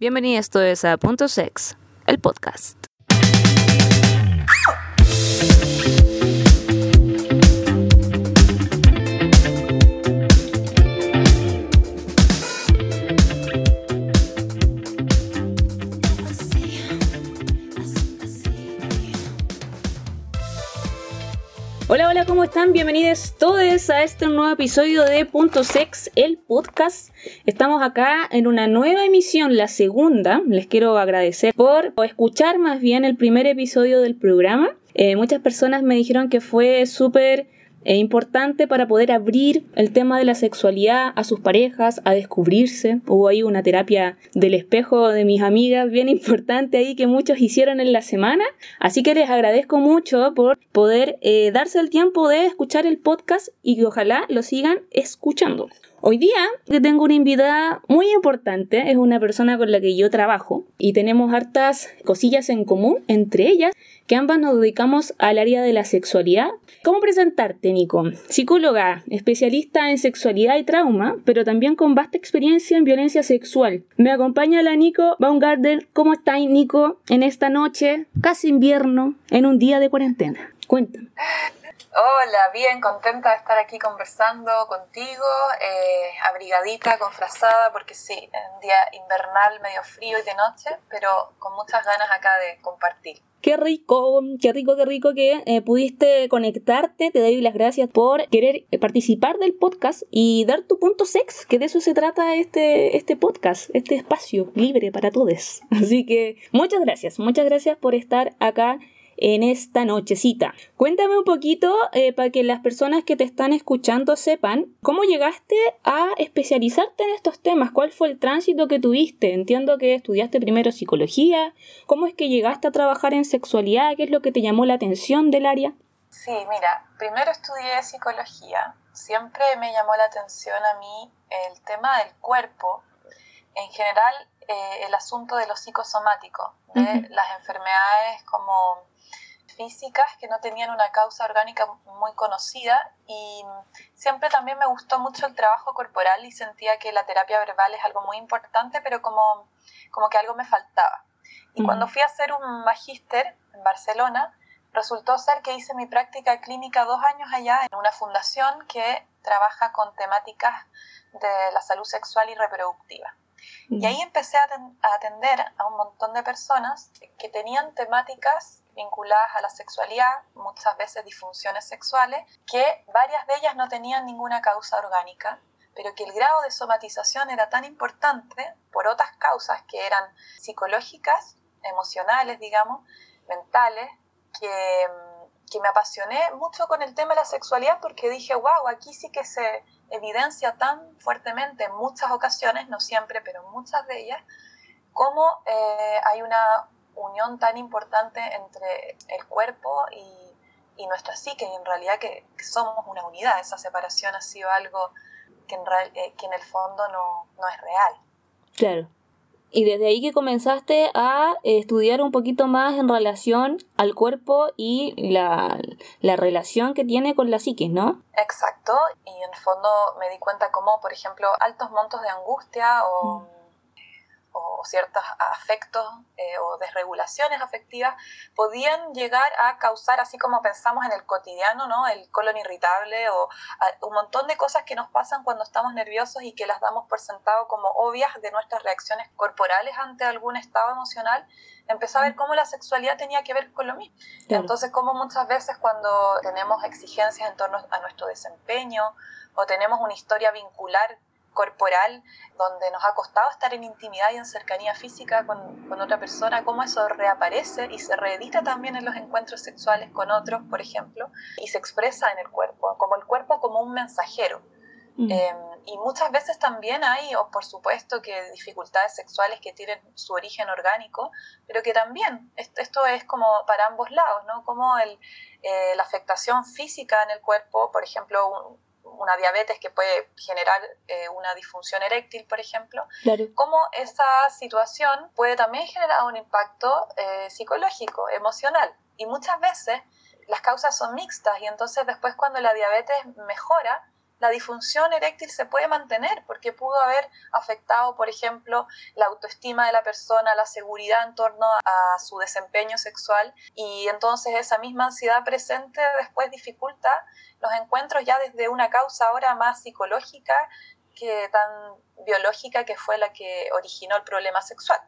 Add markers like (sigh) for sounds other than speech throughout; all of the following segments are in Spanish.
Bienvenidos todos a Punto Sex, el podcast. Hola, ¿cómo están? Bienvenidos todos a este nuevo episodio de Punto Sex, el podcast. Estamos acá en una nueva emisión, la segunda. Les quiero agradecer por escuchar más bien el primer episodio del programa. Eh, muchas personas me dijeron que fue súper es importante para poder abrir el tema de la sexualidad a sus parejas, a descubrirse. Hubo ahí una terapia del espejo de mis amigas bien (laughs) importante ahí que muchos hicieron en la semana. Así que les agradezco mucho por poder eh, darse el tiempo de escuchar el podcast y que ojalá lo sigan escuchando. Hoy día tengo una invitada muy importante, es una persona con la que yo trabajo y tenemos hartas cosillas en común, entre ellas que ambas nos dedicamos al área de la sexualidad. ¿Cómo presentarte, Nico? Psicóloga, especialista en sexualidad y trauma, pero también con vasta experiencia en violencia sexual. Me acompaña la Nico Baumgartner. ¿Cómo estás, Nico, en esta noche, casi invierno, en un día de cuarentena? Cuéntame. Hola, bien, contenta de estar aquí conversando contigo, eh, abrigadita, confrazada, porque sí, un día invernal, medio frío y de noche, pero con muchas ganas acá de compartir. Qué rico, qué rico, qué rico que eh, pudiste conectarte. Te doy las gracias por querer participar del podcast y dar tu punto sex, que de eso se trata este, este podcast, este espacio libre para todos. (laughs) Así que muchas gracias, muchas gracias por estar acá en esta nochecita. Cuéntame un poquito eh, para que las personas que te están escuchando sepan cómo llegaste a especializarte en estos temas, cuál fue el tránsito que tuviste. Entiendo que estudiaste primero psicología, cómo es que llegaste a trabajar en sexualidad, qué es lo que te llamó la atención del área. Sí, mira, primero estudié psicología. Siempre me llamó la atención a mí el tema del cuerpo, en general eh, el asunto de lo psicosomático, de las enfermedades como físicas que no tenían una causa orgánica muy conocida y siempre también me gustó mucho el trabajo corporal y sentía que la terapia verbal es algo muy importante, pero como, como que algo me faltaba. Y cuando fui a hacer un magíster en Barcelona, resultó ser que hice mi práctica clínica dos años allá en una fundación que trabaja con temáticas de la salud sexual y reproductiva. Y ahí empecé a atender a un montón de personas que tenían temáticas vinculadas a la sexualidad, muchas veces disfunciones sexuales, que varias de ellas no tenían ninguna causa orgánica, pero que el grado de somatización era tan importante por otras causas que eran psicológicas, emocionales, digamos, mentales, que, que me apasioné mucho con el tema de la sexualidad porque dije, wow, aquí sí que se evidencia tan fuertemente en muchas ocasiones, no siempre, pero en muchas de ellas, cómo eh, hay una unión tan importante entre el cuerpo y, nuestra psique, y en realidad que, somos una unidad. Esa separación ha sido algo que en, eh, que en el fondo no, no es real. Claro. Y desde ahí que comenzaste a estudiar un poquito más en relación al cuerpo y la, la, relación que tiene con la psique, ¿no? Exacto, y en el fondo me di cuenta como, por ejemplo, altos montos de angustia o... Mm o ciertos afectos eh, o desregulaciones afectivas podían llegar a causar, así como pensamos en el cotidiano, ¿no? el colon irritable o un montón de cosas que nos pasan cuando estamos nerviosos y que las damos por sentado como obvias de nuestras reacciones corporales ante algún estado emocional, empecé a ver cómo la sexualidad tenía que ver con lo mismo. Entonces, como muchas veces cuando tenemos exigencias en torno a nuestro desempeño o tenemos una historia vincular corporal, donde nos ha costado estar en intimidad y en cercanía física con, con, otra persona, cómo eso reaparece y se reedita también en los encuentros sexuales con otros, por ejemplo, y se expresa en el cuerpo, como el cuerpo como un mensajero. Mm. Em, y muchas veces también hay, o por supuesto, que dificultades sexuales que tienen su origen orgánico, pero que también esto, es como para ambos lados, ¿no? Como el, eh, la afectación física en el cuerpo, por ejemplo, un, una diabetes que puede generar eh, una disfunción eréctil, por ejemplo, claro. cómo esa situación puede también generar un impacto eh, psicológico, emocional. Y muchas veces las causas son mixtas y entonces después cuando la diabetes mejora, la disfunción eréctil se puede mantener porque pudo haber afectado, por ejemplo, la autoestima de la persona, la seguridad en torno a su desempeño sexual y entonces esa misma ansiedad presente después dificulta los encuentros ya desde una causa ahora más psicológica que tan biológica que fue la que originó el problema sexual.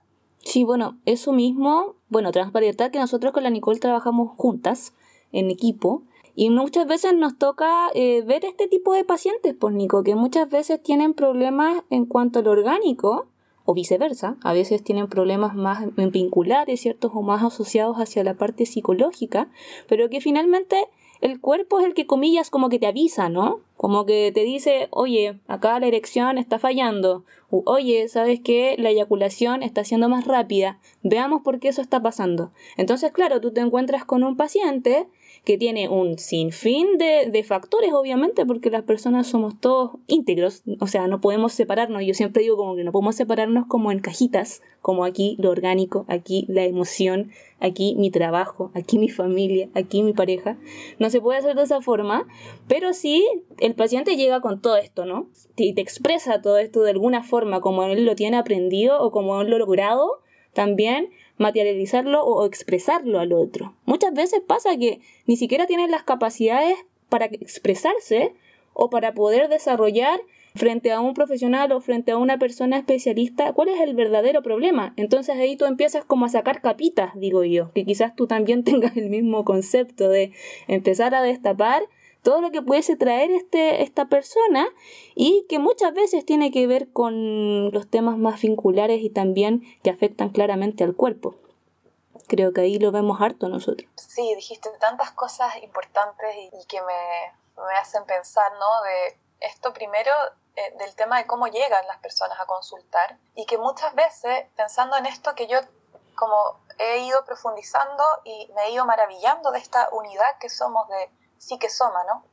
Sí, bueno, eso mismo, bueno, transparentar que nosotros con la Nicole trabajamos juntas en equipo y muchas veces nos toca eh, ver este tipo de pacientes, pues Nico, que muchas veces tienen problemas en cuanto al orgánico o viceversa, a veces tienen problemas más vinculares, ¿ciertos? O más asociados hacia la parte psicológica, pero que finalmente el cuerpo es el que, comillas, como que te avisa, ¿no? Como que te dice, oye, acá la erección está fallando, o, oye, ¿sabes qué? La eyaculación está siendo más rápida, veamos por qué eso está pasando. Entonces, claro, tú te encuentras con un paciente que tiene un sinfín de, de factores, obviamente, porque las personas somos todos íntegros, o sea, no podemos separarnos, yo siempre digo como que no podemos separarnos como en cajitas, como aquí lo orgánico, aquí la emoción, aquí mi trabajo, aquí mi familia, aquí mi pareja. No se puede hacer de esa forma, pero sí el paciente llega con todo esto, ¿no? Y te expresa todo esto de alguna forma, como él lo tiene aprendido o como él lo logrado, también materializarlo o expresarlo al otro. Muchas veces pasa que ni siquiera tienen las capacidades para expresarse o para poder desarrollar frente a un profesional o frente a una persona especialista cuál es el verdadero problema. Entonces ahí tú empiezas como a sacar capitas, digo yo, que quizás tú también (laughs) tengas el mismo concepto de empezar a destapar todo lo que pudiese traer este, esta persona y que muchas veces tiene que ver con los temas más vinculares y también que afectan claramente al cuerpo. Creo que ahí lo vemos harto nosotros. Sí, dijiste tantas cosas importantes y, que me, me, hacen pensar, ¿no? De esto primero, eh, del tema de cómo llegan las personas a consultar y que muchas veces, pensando en esto que yo como he ido profundizando y me he ido maravillando de esta unidad que somos de psique-soma, ¿no?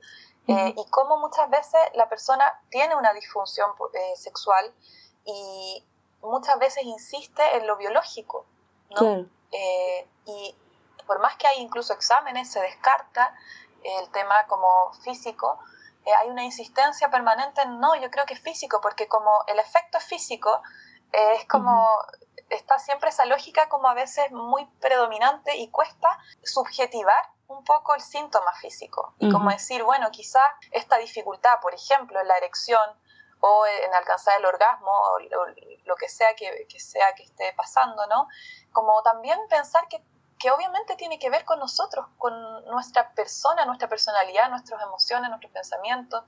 Eh, y cómo muchas veces la persona tiene una disfunción eh, sexual y muchas veces insiste en lo biológico, ¿no? Eh, y por más que hay incluso exámenes, se descarta el tema como físico, hay una insistencia permanente en no, yo creo que es físico, porque como el efecto es físico, es como, está siempre esa lógica como a veces muy predominante y cuesta subjetivar un poco el síntoma físico y como decir, bueno, quizá esta dificultad, por ejemplo, en la erección o en alcanzar el orgasmo o lo que sea que, que sea que esté pasando, ¿no? Como también pensar que que obviamente tiene que ver con nosotros, con nuestra persona, nuestra personalidad, nuestras emociones, nuestros pensamientos.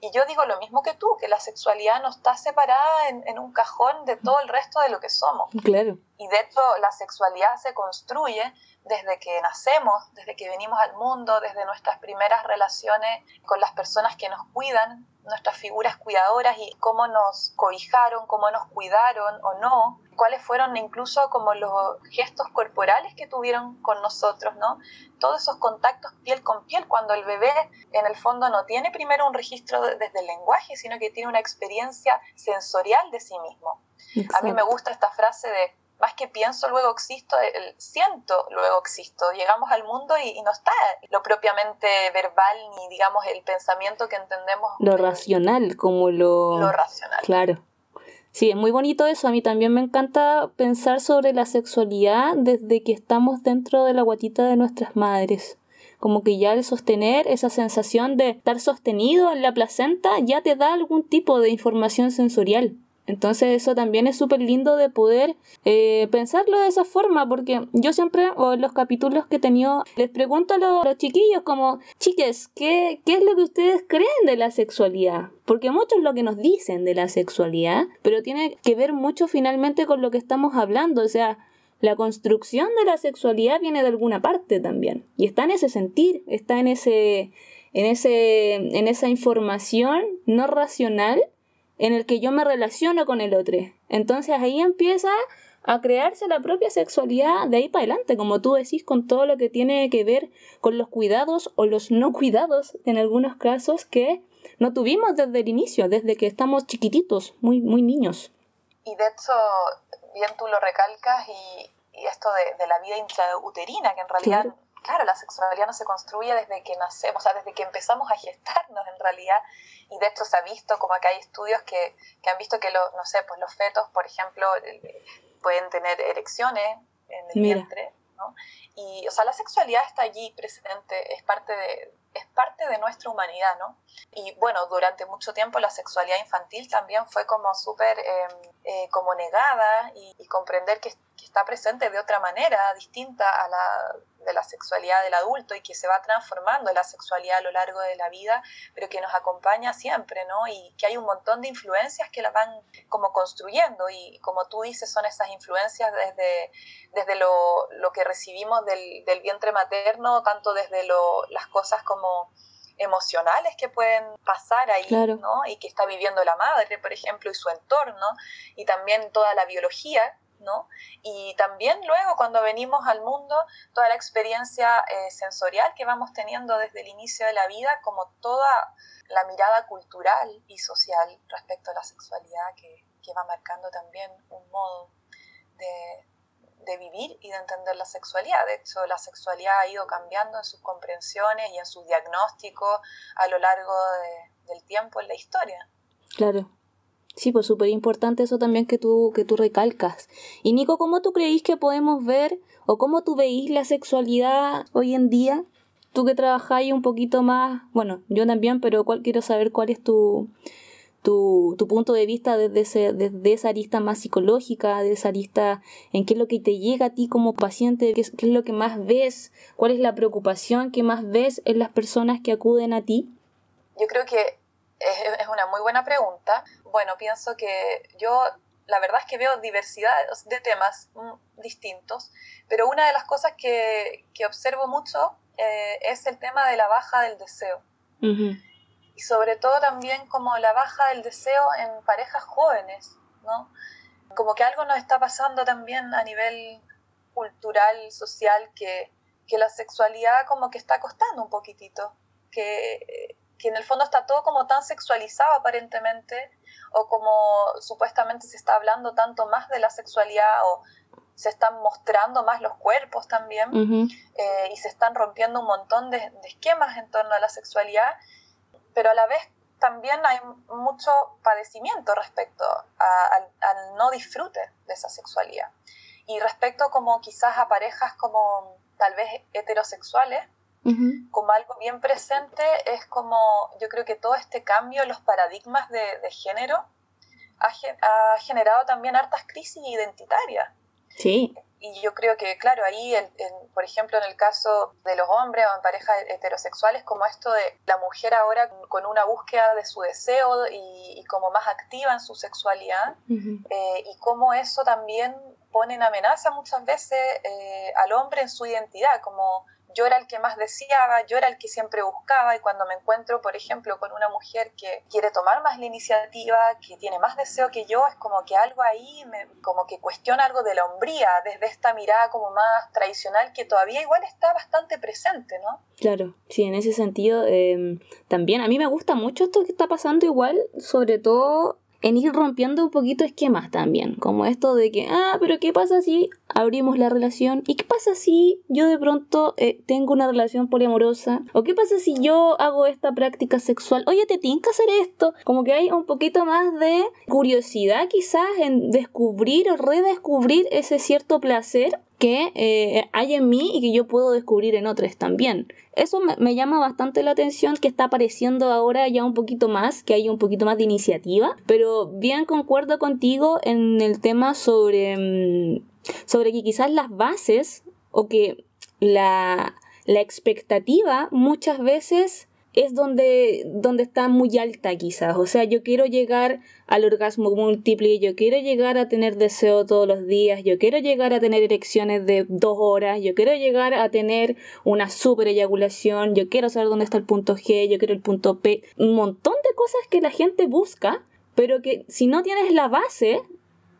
Y yo digo lo mismo que tú, que la sexualidad no está separada en, un cajón de todo el resto de lo que somos. Claro. Y de hecho la sexualidad se construye desde que nacemos, desde que venimos al mundo, desde nuestras primeras relaciones con las personas que nos cuidan, nuestras figuras cuidadoras y cómo nos cobijaron, cómo nos cuidaron o no, cuáles fueron incluso como los gestos corporales que tuvieron con nosotros, ¿no? Todos esos contactos piel con piel, cuando el bebé en el fondo no tiene primero un registro desde el lenguaje, sino que tiene una experiencia sensorial de sí mismo. A mí me gusta esta frase de más que pienso, luego existo, el siento, luego existo. Llegamos al mundo y, no está lo propiamente verbal ni, digamos, el pensamiento que entendemos. Lo racional, como lo... Lo racional. Claro. Sí, es muy bonito eso. A mí también me encanta pensar sobre la sexualidad desde que estamos dentro de la guatita de nuestras madres. Como que ya el sostener esa sensación de estar sostenido en la placenta ya te da algún tipo de información sensorial. Entonces eso también es súper lindo de poder eh, pensarlo de esa forma, porque yo siempre, o en los capítulos que he tenido, les pregunto a los, chiquillos como, chiques, ¿qué, ¿qué es lo que ustedes creen de la sexualidad? Porque mucho es lo que nos dicen de la sexualidad, pero tiene que ver mucho finalmente con lo que estamos hablando, o sea, la construcción de la sexualidad viene de alguna parte también, y está en ese sentir, está en ese... En, ese, en esa información no racional en el que yo me relaciono con el otro. Entonces ahí empieza a crearse la propia sexualidad de ahí para adelante, como tú decís, con todo lo que tiene que ver con los cuidados o los no cuidados en algunos casos que no tuvimos desde el inicio, desde que estamos chiquititos, muy, muy niños. Y de hecho, bien tú lo recalcas y, esto de, la vida intrauterina, que en realidad claro, la sexualidad no se construye desde que nacemos, o sea, desde que empezamos a gestarnos en realidad, y de hecho se ha visto como que hay estudios que, que han visto que, lo, no sé, pues los fetos, por ejemplo, pueden tener erecciones en el vientre, ¿no? Y, o sea, la sexualidad está allí presente, es parte de, es parte de nuestra humanidad, ¿no? Y bueno, durante mucho tiempo la sexualidad infantil también fue como súper em, eh, como negada y, comprender que, está presente de otra manera, distinta a la de la sexualidad del adulto y que se va transformando la sexualidad a lo largo de la vida, pero que nos acompaña siempre, ¿no? Y que hay un montón de influencias que la van como construyendo y como tú dices, son esas influencias desde, desde lo, lo que recibimos del, del, vientre materno, tanto desde lo, las cosas como emocionales que pueden pasar ahí, ¿no? Y que está viviendo la madre, por ejemplo, y su entorno, y también toda la biología ¿no? Y también luego cuando venimos al mundo, toda la experiencia eh, sensorial que vamos teniendo desde el inicio de la vida, como toda la mirada cultural y social respecto a la sexualidad que, va marcando también un modo de, vivir y de entender la sexualidad. De hecho, la sexualidad ha ido cambiando en sus comprensiones y en su diagnóstico a lo largo del tiempo en la historia. Claro. Sí, pues súper importante eso también que tú, que tú recalcas. Y Nico, ¿cómo tú creís que podemos ver o cómo tú veís la sexualidad hoy en día? Tú que trabajáis un poquito más, bueno, yo también, pero cuál, quiero saber cuál es tu, tu, tu punto de vista desde, ese, desde esa arista más psicológica, de esa arista en qué es lo que te llega a ti como paciente, qué es, qué es lo que más ves, cuál es la preocupación que más ves en las personas que acuden a ti. Yo creo que es, una muy buena pregunta. Bueno, pienso que yo la verdad es que veo diversidad de temas mm, distintos, pero una de las cosas que, observo mucho eh, es el tema de la baja del deseo. Y sobre todo también como la baja del deseo en parejas jóvenes, ¿no? Como que algo nos está pasando también a nivel cultural, social, que, que la sexualidad como que está costando un poquitito, que que en el fondo está todo como tan sexualizado aparentemente, o como supuestamente se está hablando tanto más de la sexualidad, o se están mostrando más los cuerpos también, eh, y se están rompiendo un montón de, esquemas en torno a la sexualidad, pero a la vez también hay mucho padecimiento respecto al no disfrute de esa sexualidad. Y respecto como quizás a parejas como tal vez heterosexuales, como algo bien presente es como, yo creo que todo este cambio en los paradigmas de, género ha, generado también hartas crisis identitarias. Sí. Y yo creo que, claro, ahí, por ejemplo, en el caso de los hombres o en parejas heterosexuales, como esto de la mujer ahora con una búsqueda de su deseo y, como más activa en su sexualidad, eh, y cómo eso también pone en amenaza muchas veces eh, al hombre en su identidad, como yo era el que más deseaba, yo era el que siempre buscaba y cuando me encuentro, por ejemplo, con una mujer que quiere tomar más la iniciativa, que tiene más deseo que yo, es como que algo ahí, me, como que cuestiona algo de la hombría, desde esta mirada como más tradicional que todavía igual está bastante presente, ¿no? Claro, sí, en ese sentido em, también a mí me gusta mucho esto que está pasando igual, sobre todo en ir rompiendo un poquito esquemas también, como esto de que, ah, pero ¿qué pasa si abrimos la relación? ¿Y qué pasa si yo de pronto eh, tengo una relación poliamorosa? ¿O qué pasa si yo hago esta práctica sexual? Oye, ¿te tienes que hacer esto? Como que hay un poquito más de curiosidad quizás en descubrir o redescubrir ese cierto placer que eh, hay en mí y que yo puedo descubrir en otros también. Eso me, llama bastante la atención que está apareciendo ahora ya un poquito más, que hay un poquito más de iniciativa, pero bien concuerdo contigo en el tema sobre, mm, sobre que quizás las bases o que la, la expectativa muchas veces es donde, donde está muy alta quizás. O sea, yo quiero llegar al orgasmo múltiple, yo quiero llegar a tener deseo todos los días, yo quiero llegar a tener erecciones de dos horas, yo quiero llegar a tener una super eyaculación, yo quiero saber dónde está el punto G, yo quiero el punto P, un montón de cosas que la gente busca, pero que si no tienes la base,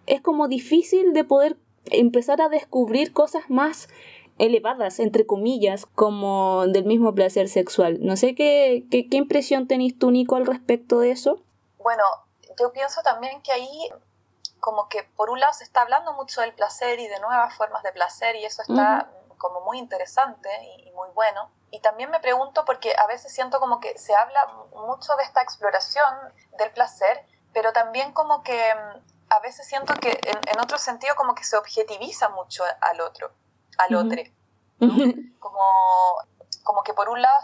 es como difícil de poder empezar a descubrir cosas más elevadas, entre comillas, como del mismo placer sexual. No sé qué, qué, impresión tenéis tú, Nico, al respecto de eso. Bueno, yo pienso también que ahí como que por un lado se está hablando mucho del placer y de nuevas formas de placer y eso está como muy interesante y, muy bueno. Y también me pregunto porque a veces siento como que se habla mucho de esta exploración del placer, pero también como que mm, a veces siento que en, otro sentido como que se objetiviza mucho al otro, al otro. Como, como que por un lado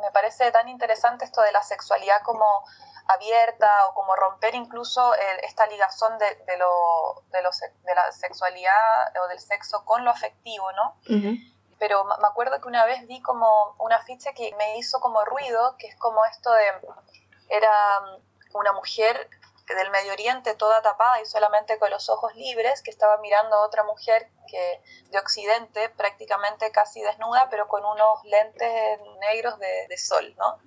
me parece tan interesante esto de la sexualidad como abierta o como romper incluso esta ligazón de, de, lo, de, de, la sexualidad o del sexo con lo afectivo, ¿no? Pero me acuerdo que una vez vi como una ficha que me hizo como ruido, que es como esto de, era una mujer del Medio Oriente toda tapada y solamente con los ojos libres, que estaba mirando a otra mujer que de Occidente prácticamente casi desnuda, pero con unos lentes negros de, de sol, ¿no?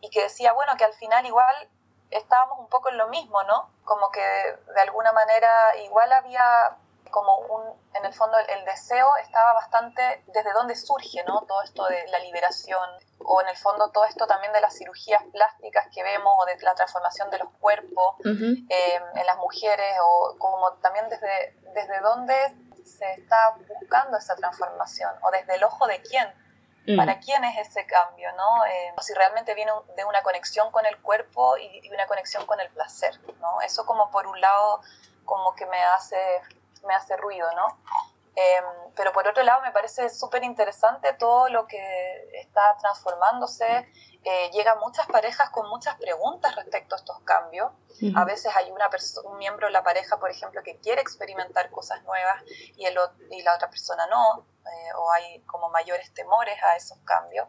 Y que decía, bueno, que al final igual estábamos un poco en lo mismo, ¿no? Como que de alguna manera igual había como un, en el fondo el, deseo estaba bastante desde dónde surge, ¿no? Todo esto de la liberación o en el fondo todo esto también de las cirugías plásticas que vemos o de la transformación de los cuerpos eh, en las mujeres o como también desde, desde dónde se está buscando esa transformación o desde el ojo de quién Mm. ¿Para quién es ese cambio? ¿no? Eh, si realmente viene de una conexión con el cuerpo y, una conexión con el placer. ¿no? Eso como por un lado como que me hace, me hace ruido, ¿no? Em, pero por otro lado me parece súper interesante todo lo que está transformándose. Eh, llegan muchas parejas con muchas preguntas respecto a estos cambios. A veces hay una un miembro de la pareja, por ejemplo, que quiere experimentar cosas nuevas y, el, y la otra persona no. Eh, o hay como mayores temores a esos cambios,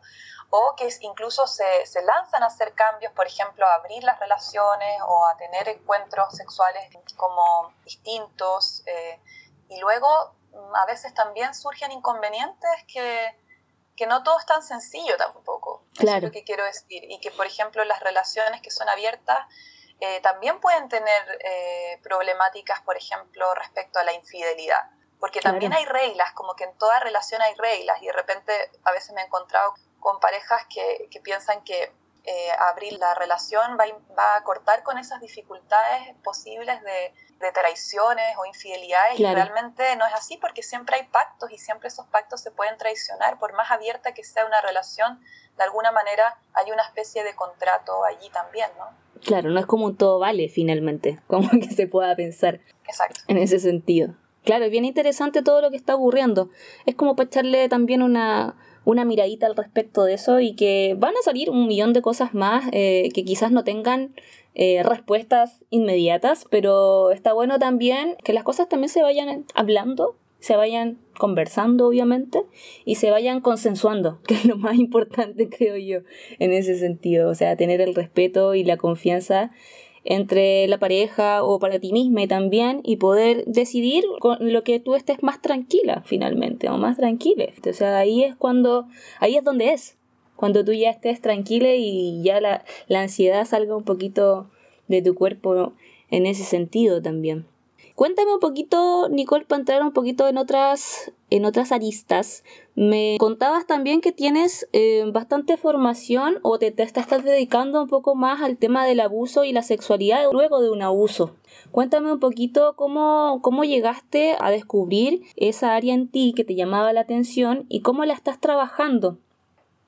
o que incluso se, se, lanzan a hacer cambios, por ejemplo, a abrir las relaciones o a tener encuentros sexuales como distintos, eh, y luego a veces también surgen inconvenientes que, que no todo es tan sencillo tampoco, claro. es lo que quiero decir, y que por ejemplo las relaciones que son abiertas eh, también pueden tener problemáticas, por ejemplo, respecto a la infidelidad. Porque también hay reglas, como que en toda relación hay reglas y de repente a veces me he encontrado con parejas que, que piensan que eh, abrir la relación va, va, a cortar con esas dificultades posibles de, de traiciones o infidelidades y realmente no es así porque siempre hay pactos y siempre esos pactos se pueden traicionar, por más abierta que sea una relación, de alguna manera hay una especie de contrato allí también, ¿no? Claro, no es como un todo vale finalmente, (laughs) como que se pueda pensar Exacto. en ese sentido. Claro, es bien interesante todo lo que está ocurriendo. Es como para echarle también una, una miradita al respecto de eso y que van a salir un millón de cosas más eh, que quizás no tengan eh, respuestas inmediatas, pero está bueno también que las cosas también se vayan hablando, se vayan conversando obviamente y se vayan consensuando, (laughs) que es lo más importante (laughs) creo yo en ese sentido, o sea, tener el respeto y la confianza entre la pareja o para ti misma también y poder decidir con lo que tú estés más tranquila finalmente o más tranquila. O sea, ahí es cuando, ahí es donde es, cuando tú ya estés tranquila y ya la, la ansiedad salga un poquito de tu cuerpo en ese sentido también. Cuéntame un poquito, Nicole, para entrar un poquito en otras, en otras aristas. Me contabas también que tienes eh, bastante formación o te, te, estás dedicando un poco más al tema del abuso y la sexualidad luego de un abuso. Cuéntame un poquito cómo, cómo llegaste a descubrir esa área en ti que te llamaba la atención y cómo la estás trabajando.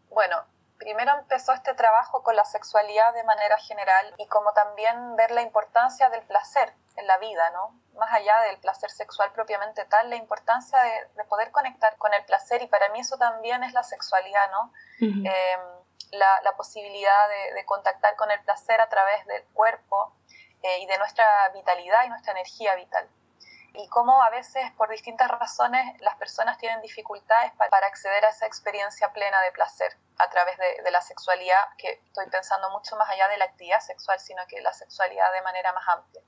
Bueno, primero empezó este trabajo con la sexualidad de manera general y como también ver la importancia del placer en la vida, ¿no? Más allá del placer sexual propiamente tal, la importancia de, poder conectar con el placer y para mí eso también es la sexualidad, ¿no? Em, la, posibilidad de, contactar con el placer a través del cuerpo eh, y de nuestra vitalidad y nuestra energía vital y cómo a veces por distintas razones las personas tienen dificultades para acceder a esa experiencia plena de placer a través de, la sexualidad, que estoy pensando mucho más allá de la actividad sexual, sino que la sexualidad de manera más amplia.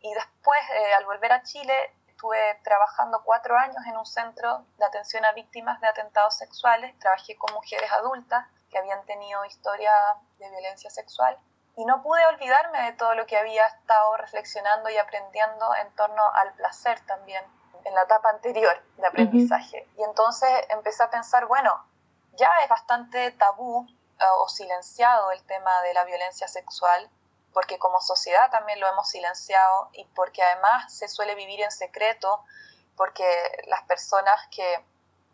Y después, eh, al volver a Chile, estuve trabajando cuatro años en un centro de atención a víctimas de atentados sexuales, trabajé con mujeres adultas que habían tenido historia de violencia sexual. Y no pude olvidarme de todo lo que había estado reflexionando y aprendiendo en torno al placer también en la etapa anterior de aprendizaje. Y entonces empecé a pensar, bueno, ya es bastante tabú eh, o silenciado el tema de la violencia sexual, porque como sociedad también lo hemos silenciado y porque además se suele vivir en secreto, porque las personas que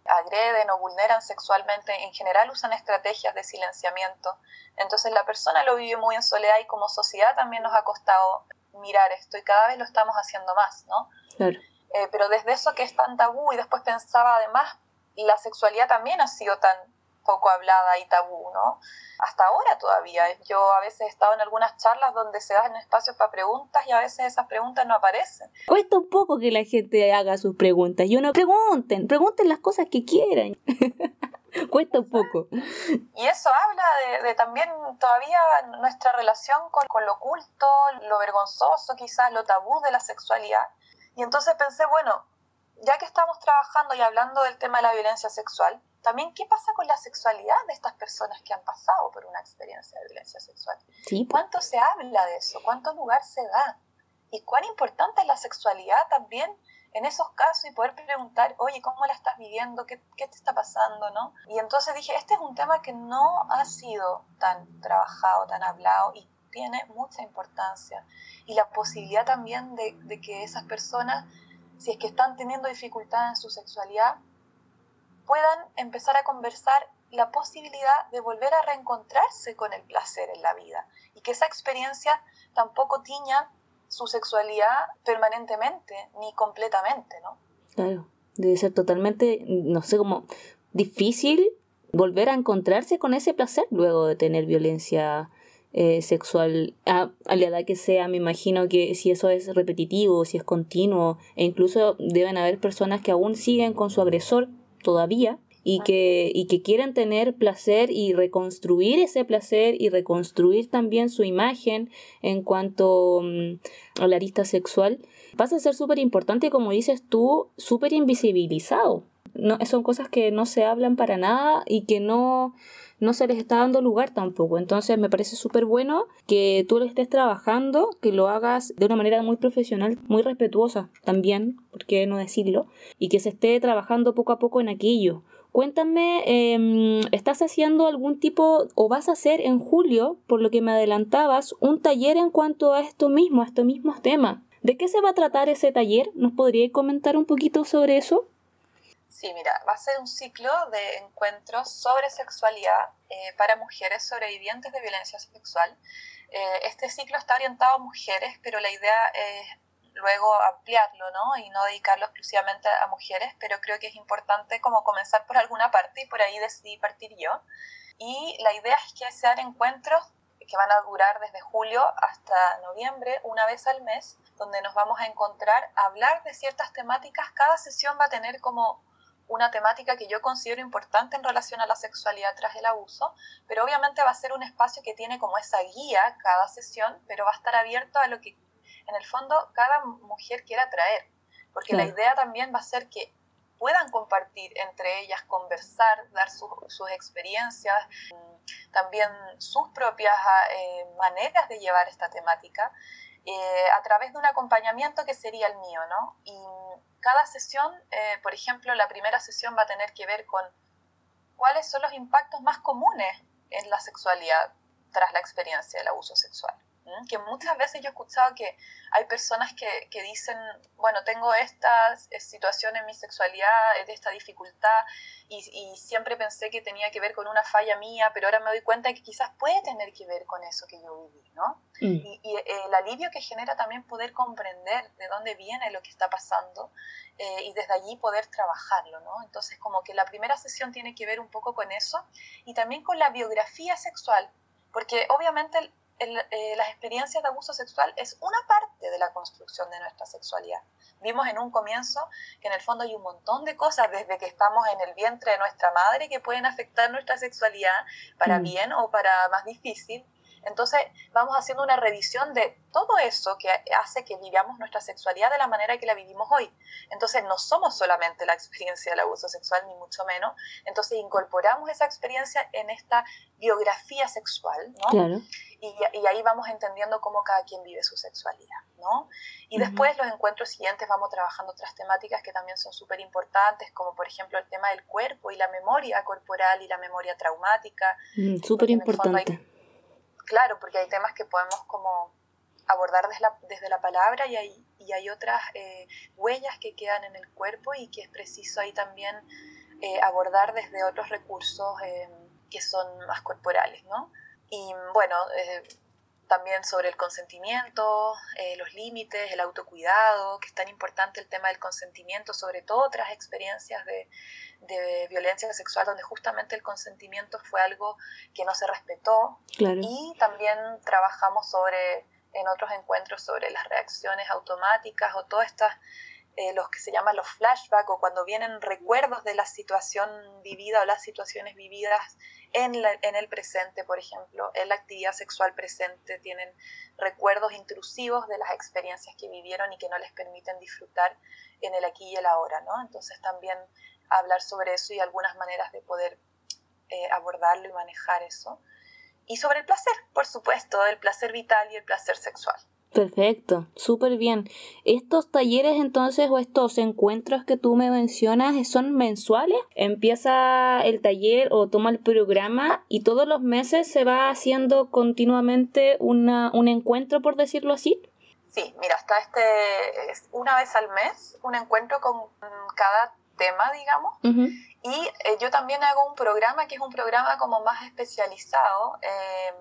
agreden o vulneran sexualmente, en general usan estrategias de silenciamiento. Entonces la persona lo vive muy en soledad y como sociedad también nos ha costado mirar esto y cada vez lo estamos haciendo más, ¿no? Claro. Eh, pero desde eso que es tan tabú y después pensaba además, la sexualidad también ha sido tan poco hablada y tabú, ¿no? Hasta ahora todavía. Yo a veces he estado en algunas charlas donde se dan espacios para preguntas y a veces esas preguntas no aparecen. Cuesta un poco que la gente haga sus preguntas y uno pregunten, pregunten las cosas que quieran. (laughs) Cuesta un poco. Y eso habla de, también todavía nuestra relación con, con lo oculto, lo vergonzoso, quizás lo tabú de la sexualidad. Y entonces pensé, bueno, ya que estamos trabajando y hablando del tema de la violencia sexual, también qué pasa con la sexualidad de estas personas que han pasado por una experiencia de violencia sexual. ¿Cuánto se habla de eso? ¿Cuánto lugar se da? ¿Y cuán importante es la sexualidad también en esos casos y poder preguntar, oye, ¿cómo la estás viviendo? ¿Qué, qué te está pasando? ¿no? Y entonces dije, este es un tema que no ha sido tan trabajado, tan hablado y tiene mucha importancia. Y la posibilidad también de, de que esas personas, si es que están teniendo dificultad en su sexualidad, puedan empezar a conversar la posibilidad de volver a reencontrarse con el placer en la vida y que esa experiencia tampoco tiña su sexualidad permanentemente ni completamente, ¿no? Claro, debe ser totalmente, no sé, como difícil volver a encontrarse con ese placer luego de tener violencia eh, sexual a, a, la edad que sea, me imagino que si eso es repetitivo, si es continuo, e incluso deben haber personas que aún siguen con su agresor todavía y que, y que quieren tener placer y reconstruir ese placer y reconstruir también su imagen en cuanto mm, a la arista sexual, pasa a ser súper importante, como dices tú, súper invisibilizado. No, son cosas que no se hablan para nada y que no, no se les está dando lugar tampoco. Entonces me parece súper bueno que tú lo estés trabajando, que lo hagas de una manera muy profesional, muy respetuosa también, ¿por qué no decirlo? Y que se esté trabajando poco a poco en aquello. Cuéntame, em, ¿estás haciendo algún tipo o vas a hacer en julio, por lo que me adelantabas, un taller en cuanto a esto mismo, a estos mismos temas? ¿De qué se va a tratar ese taller? ¿Nos podrías comentar un poquito sobre eso? Sí, mira, va a ser un ciclo de encuentros sobre sexualidad eh, para mujeres sobrevivientes de violencia sexual. Eh, este ciclo está orientado a mujeres, pero la idea es luego ampliarlo, ¿no? Y no dedicarlo exclusivamente a mujeres, pero creo que es importante como comenzar por alguna parte y por ahí decidí partir yo. Y la idea es que sean encuentros que van a durar desde julio hasta noviembre, una vez al mes, donde nos vamos a encontrar a hablar de ciertas temáticas. Cada sesión va a tener como una temática que yo considero importante en relación a la sexualidad tras el abuso, pero obviamente va a ser un espacio que tiene como esa guía cada sesión, pero va a estar abierto a lo que en el fondo cada mujer quiera traer, porque la idea también va a ser que puedan compartir entre ellas, conversar, dar sus experiencias, también sus propias eh, maneras de llevar esta temática, eh, a través de un acompañamiento que sería el mío, ¿no? Y cada sesión, eh, por ejemplo, la primera sesión va a tener que ver con cuáles son los impactos más comunes en la sexualidad tras la experiencia del abuso sexual que muchas veces yo he escuchado que hay personas que, que dicen, bueno, tengo esta eh, situación en mi sexualidad, de esta dificultad, y, y, siempre pensé que tenía que ver con una falla mía, pero ahora me doy cuenta que quizás puede tener que ver con eso que yo viví, ¿no? Mm. Y, y, el alivio que genera también poder comprender de dónde viene lo que está pasando eh, y desde allí poder trabajarlo, ¿no? Entonces, como que la primera sesión tiene que ver un poco con eso y también con la biografía sexual, porque obviamente eh, las experiencias de abuso sexual es una parte de la construcción de nuestra sexualidad. Vimos en un comienzo que en el fondo hay un montón de cosas desde que estamos en el vientre de nuestra madre que pueden afectar nuestra sexualidad para mm. bien o para más difícil entonces vamos haciendo una revisión de todo eso que hace que vivamos nuestra sexualidad de la manera que la vivimos hoy. Entonces no somos solamente la experiencia del abuso sexual, ni mucho menos. Entonces incorporamos esa experiencia en esta biografía sexual, ¿no? Claro. Y, y, ahí vamos entendiendo cómo cada quien vive su sexualidad, ¿no? Y después los encuentros siguientes vamos trabajando otras temáticas que también son súper importantes, como por ejemplo el tema del cuerpo y la memoria corporal y la memoria traumática. Mm, súper importante claro, porque hay temas que podemos como abordar desde la, desde la palabra y hay, y hay otras eh, huellas que quedan en el cuerpo y que es preciso ahí también eh, abordar desde otros recursos eh, que son más corporales, ¿no? Y bueno, eh, también sobre el consentimiento, los límites, el autocuidado, que es tan importante el tema del consentimiento, sobre todo otras experiencias de, de violencia sexual donde justamente el consentimiento fue algo que no se respetó. Y también trabajamos sobre, en otros encuentros sobre las reacciones automáticas o todas estas eh, los que se llaman los flashbacks o cuando vienen recuerdos de la situación vivida o las situaciones vividas en, en el presente, por ejemplo, en la actividad sexual presente, tienen recuerdos intrusivos de las experiencias que vivieron y que no les permiten disfrutar en el aquí y el ahora, ¿no? Entonces también hablar sobre eso y algunas maneras de poder eh, abordarlo y manejar eso. Y sobre el placer, por supuesto, el placer vital y el placer sexual. Perfecto, súper bien. ¿Estos talleres entonces o estos encuentros que tú me mencionas son mensuales? ¿Empieza el taller o toma el programa y todos los meses se va haciendo continuamente una, un encuentro, por decirlo así? Sí, mira, está este, una vez al mes, un encuentro con cada tema, digamos. Y eh, yo también hago un programa que es un programa como más especializado. Eh,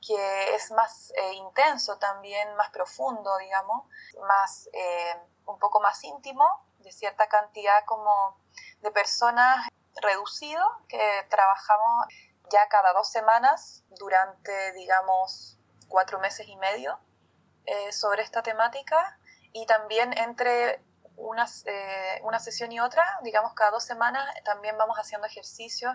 que es más eh, intenso también, más profundo, digamos, más, eh, un poco más íntimo, de cierta cantidad como de personas reducido, que trabajamos ya cada dos semanas durante, digamos, cuatro meses y medio eh, sobre esta temática. Y también entre una, una sesión y otra, digamos cada dos semanas, también vamos haciendo ejercicios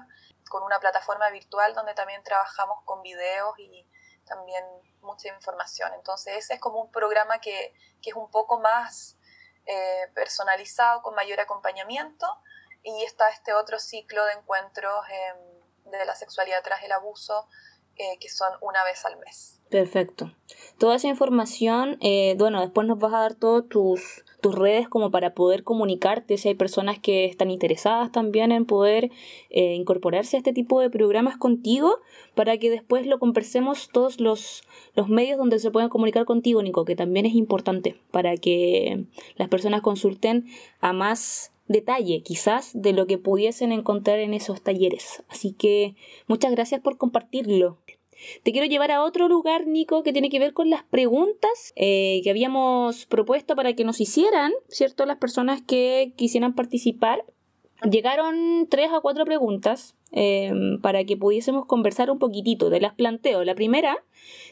con una plataforma virtual donde también trabajamos con videos y, también mucha información. Entonces ese es como un programa que, que es un poco más eh, personalizado, con mayor acompañamiento, y está este otro ciclo de encuentros em, de la sexualidad tras el abuso, eh, que son una vez al mes. Perfecto. Toda esa información, eh, bueno, después nos vas a dar todos tus, tus redes como para poder comunicarte si hay personas que están interesadas también en poder eh, incorporarse a este tipo de programas contigo para que después lo conversemos todos los, los medios donde se pueden comunicar contigo, Nico, que también es importante para que las personas consulten a más detalle quizás de lo que pudiesen encontrar en esos talleres. Así que muchas gracias por compartirlo. Te quiero llevar a otro lugar, Nico, que tiene que ver con las preguntas eh, que habíamos propuesto para que nos hicieran, ¿cierto? Las personas que quisieran participar. Llegaron tres a cuatro preguntas eh, para que pudiésemos conversar un poquitito. De las planteo. La primera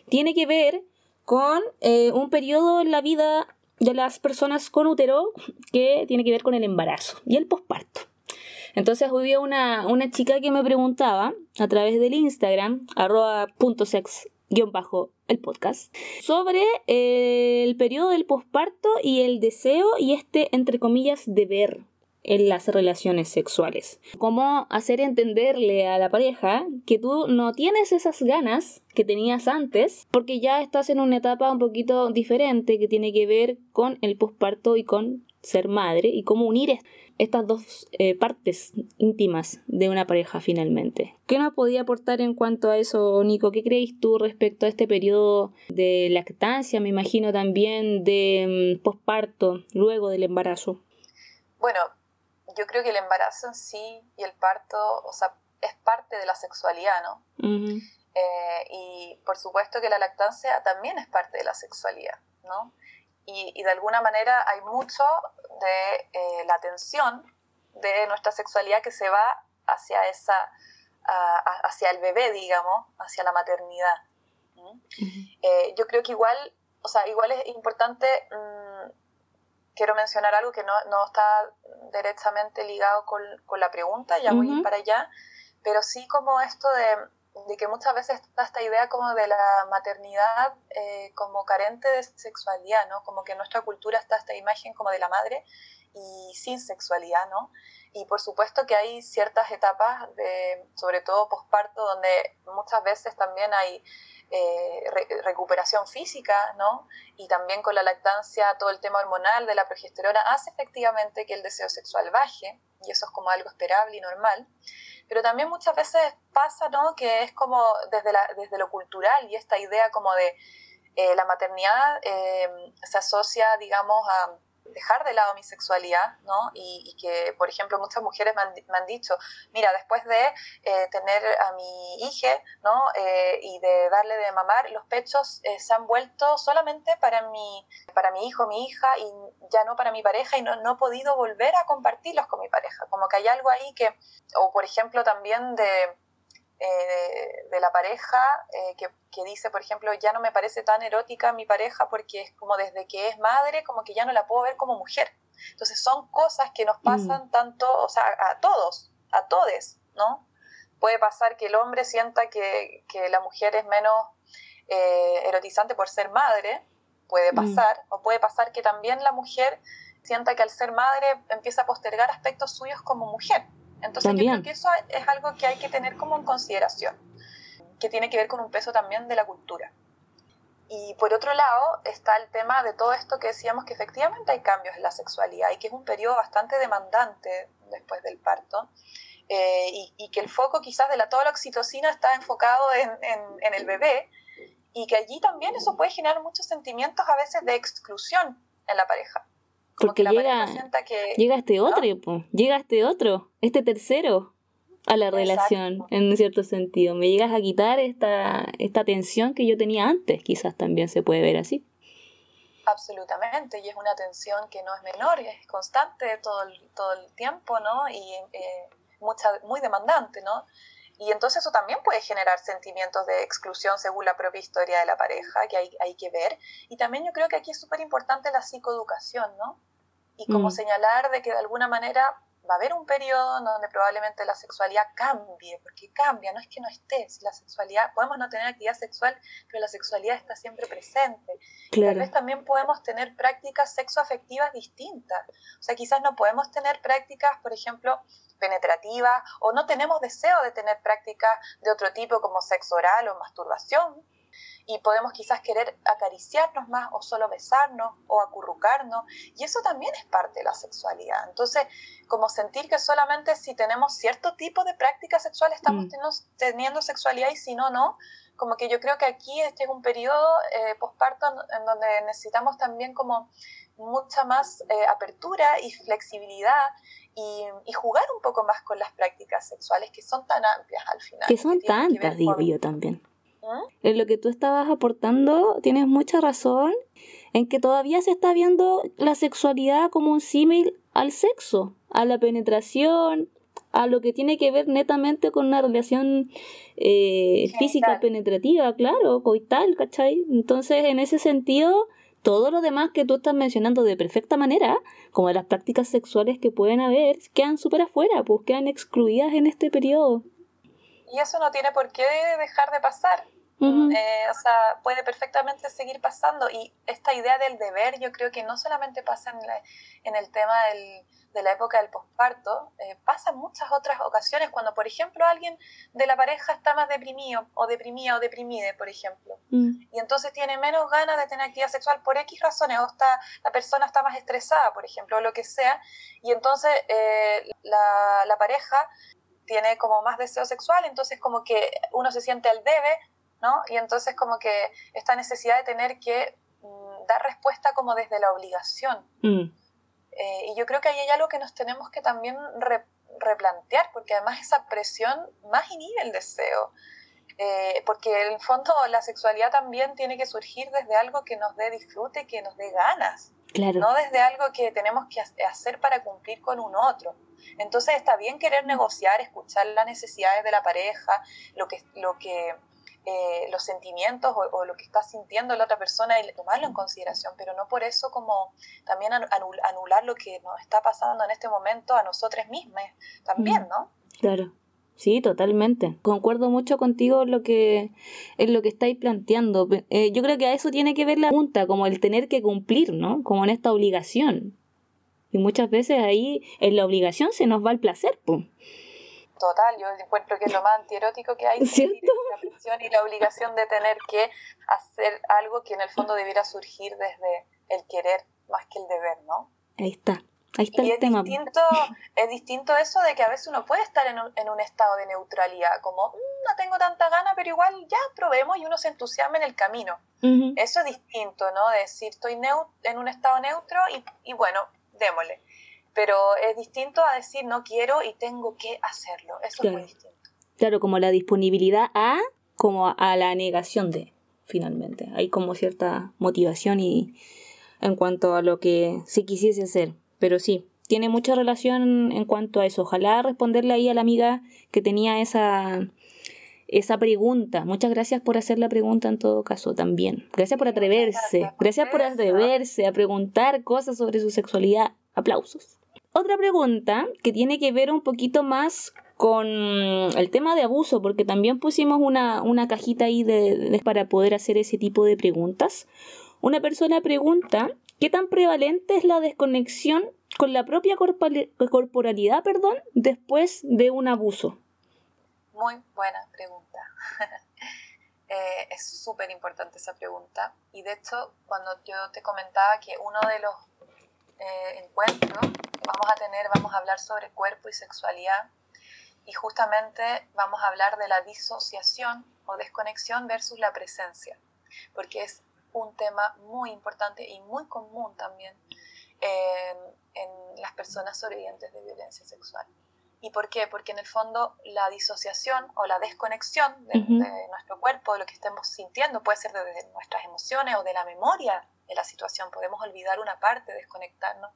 tiene que ver con eh, un periodo en la vida de las personas con útero que tiene que ver con el embarazo y el posparto. Entonces hubo una, una chica que me preguntaba a través del Instagram, arroba punto sex bajo el podcast, sobre el periodo del posparto y el deseo y este, entre comillas, deber en las relaciones sexuales. Cómo hacer entenderle a la pareja que tú no tienes esas ganas que tenías antes porque ya estás en una etapa un poquito diferente que tiene que ver con el posparto y con ser madre y cómo unir estas dos eh, partes íntimas de una pareja finalmente. ¿Qué nos podía aportar en cuanto a eso, Nico? ¿Qué creéis tú respecto a este periodo de lactancia, me imagino también de mm, posparto, luego del embarazo? Bueno, yo creo que el embarazo en sí y el parto, o sea, es parte de la sexualidad, ¿no? Eh, y por supuesto que la lactancia también es parte de la sexualidad, ¿no? Y, de alguna manera hay mucho de eh, la atención de nuestra sexualidad que se va hacia esa, hacia el bebé, digamos, hacia la maternidad. Eh, yo creo que igual, o sea, igual es importante mm, quiero mencionar algo que no, no está directamente ligado con, con, la pregunta, ya voy para allá, pero sí como esto de, de, que muchas veces está esta idea como de la maternidad eh, como carente de sexualidad, ¿no? Como que en nuestra cultura está esta imagen como de la madre y sin sexualidad, ¿no? Y por supuesto que hay ciertas etapas, de, sobre todo posparto, donde muchas veces también hay eh, recuperación física, ¿no? Y también con la lactancia, todo el tema hormonal de la progesterona hace efectivamente que el deseo sexual baje, y eso es como algo esperable y normal. Pero también muchas veces pasa, ¿no? Que es como desde, la, desde lo cultural y esta idea como de eh, la maternidad eh, se asocia, digamos, a dejar de lado mi sexualidad, ¿no? Y, que, por ejemplo, muchas mujeres me han, dicho, mira, después de eh, tener a mi hija, ¿no? Eh, y de darle de mamar, los pechos eh, se han vuelto solamente para mi, para mi hijo, mi hija, y ya no para mi pareja, y no, no he podido volver a compartirlos con mi pareja. Como que hay algo ahí que, o por ejemplo, también de eh, de la pareja eh, que, que, dice, por ejemplo, ya no me parece tan erótica mi pareja porque es como desde que es madre, como que ya no la puedo ver como mujer. Entonces son cosas que nos mm. pasan tanto, o sea, a todos, a todes, ¿no? Puede pasar que el hombre sienta que, que la mujer es menos eh, erotizante por ser madre, puede mm. pasar, o puede pasar que también la mujer sienta que al ser madre empieza a postergar aspectos suyos como mujer. Entonces yo creo que eso es algo que hay que tener como en consideración, que tiene que ver con un peso también de la cultura. Y por otro lado está el tema de todo esto que decíamos que efectivamente hay cambios en la sexualidad y que es un periodo bastante demandante después del parto. Eh, y, que el foco quizás de la, toda la oxitocina está enfocado en, en, el bebé y que allí también eso puede generar muchos sentimientos a veces de exclusión en la pareja. Porque llega, llega este otro, llega este otro, este tercero a la relación, en un cierto sentido. Me llegas a quitar esta, esta tensión que yo tenía antes, quizás también se puede ver así. Absolutamente, y es una tensión que no es menor, es constante todo el, todo el tiempo, ¿no? Y eh, mucha, muy demandante, ¿no? Y entonces eso también puede generar sentimientos de exclusión según la propia historia de la pareja, que hay, hay que ver. Y también yo creo que aquí es súper importante la psicoeducación, ¿no? Y como mm. señalar de que de alguna manera va a haber un periodo donde probablemente la sexualidad cambie, porque cambia, no es que no esté, la sexualidad, podemos no tener actividad sexual, pero la sexualidad está siempre presente. Tal vez también podemos tener prácticas sexoafectivas distintas, o sea, quizás no podemos tener prácticas, por ejemplo, penetrativas, o no tenemos deseo de tener prácticas de otro tipo como sexo oral o masturbación, y podemos quizás querer acariciarnos más o solo besarnos o acurrucarnos y eso también es parte de la sexualidad. Entonces, como sentir que solamente si tenemos cierto tipo de práctica sexual estamos mm. teniendo, sexualidad y si no, no, como que yo creo que aquí este es un periodo eh, posparto en donde necesitamos también como mucha más eh, apertura y flexibilidad y, jugar un poco más con las prácticas sexuales que son tan amplias al final. Que son tantas, digo yo también. En lo que tú estabas aportando, tienes mucha razón en que todavía se está viendo la sexualidad como un símil al sexo, a la penetración, a lo que tiene que ver netamente con una relación eh, física penetrativa, claro, coital, ¿cachai? Entonces, en ese sentido, todo lo demás que tú estás mencionando de perfecta manera, como las prácticas sexuales que pueden haber, quedan súper afuera, pues quedan excluidas en este periodo. Y eso no tiene por qué dejar de pasar. Eh, o sea, puede perfectamente seguir pasando. Y esta idea del deber, yo creo que no solamente pasa en, el tema del, de la época del posparto, eh, pasa en muchas otras ocasiones, cuando, por ejemplo, alguien de la pareja está más deprimido, o deprimida, o deprimida, por ejemplo. Mm. Y entonces tiene menos ganas de tener actividad sexual por X razones, o está, la persona está más estresada, por ejemplo, o lo que sea. Y entonces eh, la, la pareja tiene como más deseo sexual, entonces como que uno se siente al debe, ¿no? Y entonces como que esta necesidad de tener que mm, dar respuesta como desde la obligación. Mm. Eh, y yo creo que ahí hay algo que nos tenemos que también replantear, porque además esa presión más inhibe el deseo. Eh, porque en el fondo la sexualidad también tiene que surgir desde algo que nos dé disfrute, que nos dé ganas, claro. no desde algo que tenemos que hacer para cumplir con un otro. Entonces está bien querer negociar, escuchar las necesidades de la pareja, lo que, lo que eh, los sentimientos o, lo que está sintiendo la otra persona y tomarlo en consideración, pero no por eso como también anular lo que nos está pasando en este momento a nosotros mismos también, mm. ¿no? Claro. Sí, totalmente. Concuerdo mucho contigo en lo que, en lo que estáis planteando. Eh, yo creo que a eso tiene que ver la pregunta, como el tener que cumplir, ¿no? Como en esta obligación. Y muchas veces ahí en la obligación se nos va el placer, pues. Total, yo encuentro que es lo más antierótico que hay, la presión y la obligación de tener que hacer algo que en el fondo debiera surgir desde el querer más que el deber, ¿no? Ahí está. Ahí está y el es Distinto, es distinto eso de que a veces uno puede estar en un, en un estado de neutralidad, como, no tengo tanta gana, pero igual ya probemos y uno se entusiasma en el camino. Eso es distinto, ¿no? decir, estoy en un estado neutro y, y bueno, démosle. Pero es distinto a decir, no quiero y tengo que hacerlo. Eso es muy distinto. Claro, como la disponibilidad a, como a la negación de, finalmente. Hay como cierta motivación y en cuanto a lo que se quisiese hacer. Pero sí, tiene mucha relación en cuanto a eso. Ojalá responderle ahí a la amiga que tenía esa, esa pregunta. Muchas gracias por hacer la pregunta en todo caso también. Gracias por atreverse. Gracias por atreverse a preguntar cosas sobre su sexualidad. Aplausos. Otra pregunta que tiene que ver un poquito más con el tema de abuso, porque también pusimos una, una cajita ahí de, para poder hacer ese tipo de preguntas. Una persona pregunta, ¿qué tan prevalente es la desconexión con la propia corporalidad, perdón, después de un abuso? Muy buena pregunta. (laughs) Eh, es súper importante esa pregunta. Y de hecho, cuando yo te comentaba que uno de los eh, encuentros que vamos a tener, vamos a hablar sobre cuerpo y sexualidad, y justamente vamos a hablar de la disociación o desconexión versus la presencia, porque es un tema muy importante y muy común también en las personas sobrevivientes de violencia sexual. ¿Y por qué? Porque en el fondo la disociación o la desconexión de, nuestro cuerpo, de lo que estemos sintiendo, puede ser de, nuestras emociones o de la memoria de la situación. Podemos olvidar una parte, desconectarnos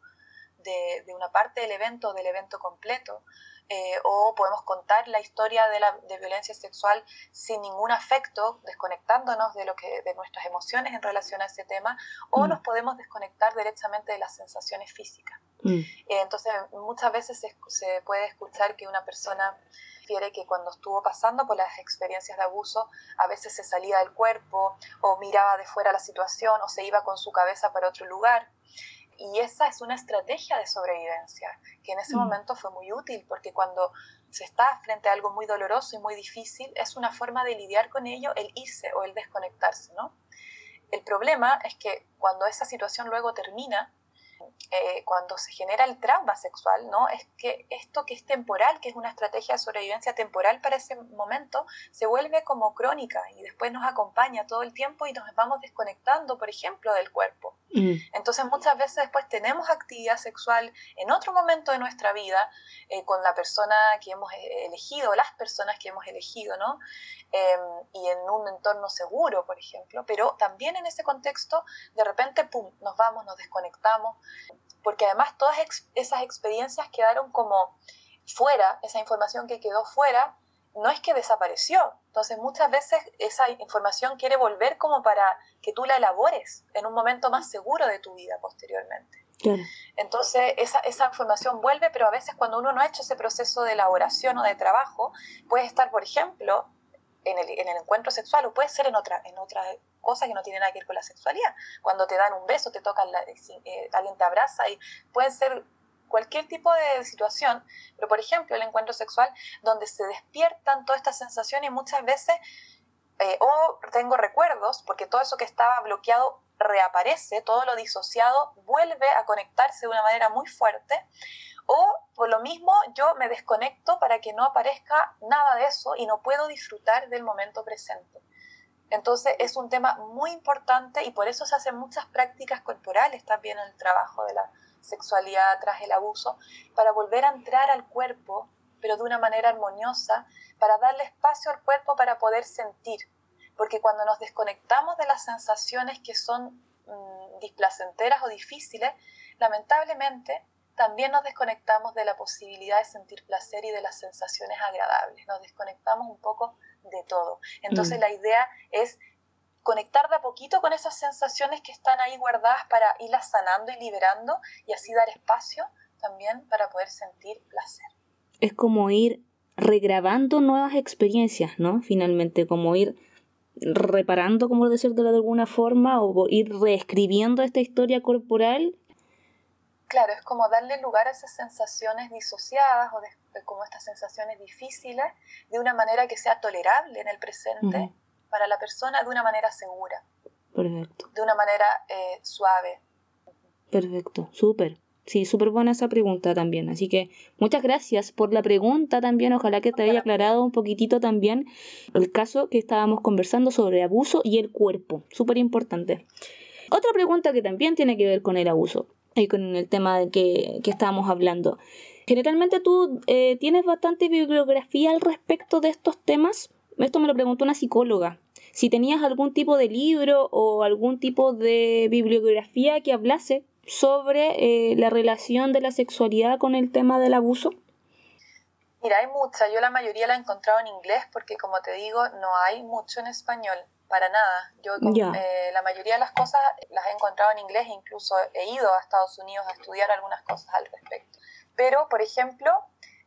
de, de una parte del evento o del evento completo. Eh, o podemos contar la historia de, la, de violencia sexual sin ningún afecto, desconectándonos de, lo que, de nuestras emociones en relación a ese tema, o mm. nos podemos desconectar directamente de las sensaciones físicas. Mm. Eh, entonces, muchas veces se, se, puede escuchar que una persona refiere que cuando estuvo pasando por las experiencias de abuso, a veces se salía del cuerpo o miraba de fuera la situación o se iba con su cabeza para otro lugar. Y esa es una estrategia de sobrevivencia que en ese mm. momento fue muy útil porque cuando se está frente a algo muy doloroso y muy difícil, es una forma de lidiar con ello el irse o el desconectarse, ¿no? El problema es que cuando esa situación luego termina, eh, cuando se genera el trauma sexual, ¿no? Es que esto que es temporal, que es una estrategia de sobrevivencia temporal para ese momento, se vuelve como crónica y después nos acompaña todo el tiempo y nos vamos desconectando, por ejemplo, del cuerpo. Mm. Entonces muchas veces después tenemos actividad sexual en otro momento de nuestra vida eh, con la persona que hemos eh, elegido, las personas que hemos elegido, ¿no? Em, y en un entorno seguro, por ejemplo, pero también en ese contexto, de repente, ¡pum!, nos vamos, nos desconectamos, porque además todas esas experiencias quedaron como fuera, esa información que quedó fuera, no es que desapareció. Entonces muchas veces esa información quiere volver como para que tú la elabores en un momento más seguro de tu vida posteriormente. Entonces esa, esa, información vuelve, pero a veces cuando uno no ha hecho ese proceso de elaboración o de trabajo, puede estar, por ejemplo, en el, en el encuentro sexual o puede ser en otra, en otra cosa que no tiene nada que ver con la sexualidad. Cuando te dan un beso, te tocan, la, eh, alguien te abraza y puede ser cualquier tipo de situación, pero por ejemplo el encuentro sexual donde se despiertan todas estas sensaciones muchas veces eh, o tengo recuerdos, porque todo eso que estaba bloqueado reaparece, todo lo disociado vuelve a conectarse de una manera muy fuerte, o por lo mismo yo me desconecto para que no aparezca nada de eso y no puedo disfrutar del momento presente. Entonces es un tema muy importante y por eso se hacen muchas prácticas corporales también en el trabajo de la sexualidad tras el abuso, para volver a entrar al cuerpo, pero de una manera armoniosa, para darle espacio al cuerpo para poder sentir. Porque cuando nos desconectamos de las sensaciones que son mm, displacenteras o difíciles, lamentablemente también nos desconectamos de la posibilidad de sentir placer y de las sensaciones agradables. Nos desconectamos un poco de todo. Entonces mm. la idea es conectar de a poquito con esas sensaciones que están ahí guardadas para irlas sanando y liberando y así dar espacio también para poder sentir placer. Es como ir regrabando nuevas experiencias, ¿no? Finalmente, como ir reparando, como decirlo de alguna forma, o ir reescribiendo esta historia corporal claro, es como darle lugar a esas sensaciones disociadas o de, como estas sensaciones difíciles de una manera que sea tolerable en el presente para la persona de una manera segura. Perfecto. De una manera eh, suave. Perfecto, súper. Sí, súper buena esa pregunta también. Así que muchas gracias por la pregunta también. Ojalá que te haya aclarado un poquitito también el caso que estábamos conversando sobre abuso y el cuerpo. Súper importante. Otra pregunta que también tiene que ver con el abuso y con el tema de que, que estábamos hablando. Generalmente tú eh, tienes bastante bibliografía al respecto de estos temas. Esto me lo preguntó una psicóloga. Si tenías algún tipo de libro o algún tipo de bibliografía que hablase sobre eh, la relación de la sexualidad con el tema del abuso? Mira, hay mucha. Yo la mayoría la he encontrado en inglés porque, como te digo, no hay mucho en español, para nada. Yo eh, la mayoría de las cosas las he encontrado en inglés, incluso he ido a Estados Unidos a estudiar algunas cosas al respecto. Pero, por ejemplo,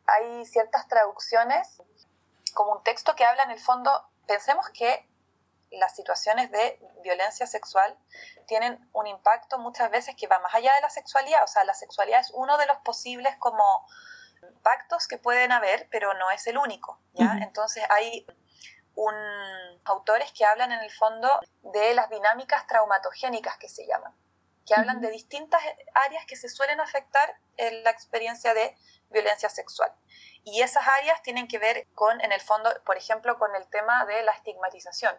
hay ciertas traducciones, como un texto que habla en el fondo, pensemos que las situaciones de violencia sexual tienen un impacto muchas veces que va más allá de la sexualidad. O sea, la sexualidad es uno de los posibles como impactos que pueden haber, pero no es el único. ¿ya? Entonces hay un, autores que hablan en el fondo de las dinámicas traumatogénicas que se llaman, que hablan de distintas áreas que se suelen afectar en la experiencia de violencia sexual. Y esas áreas tienen que ver con, en el fondo, por ejemplo, con el tema de la estigmatización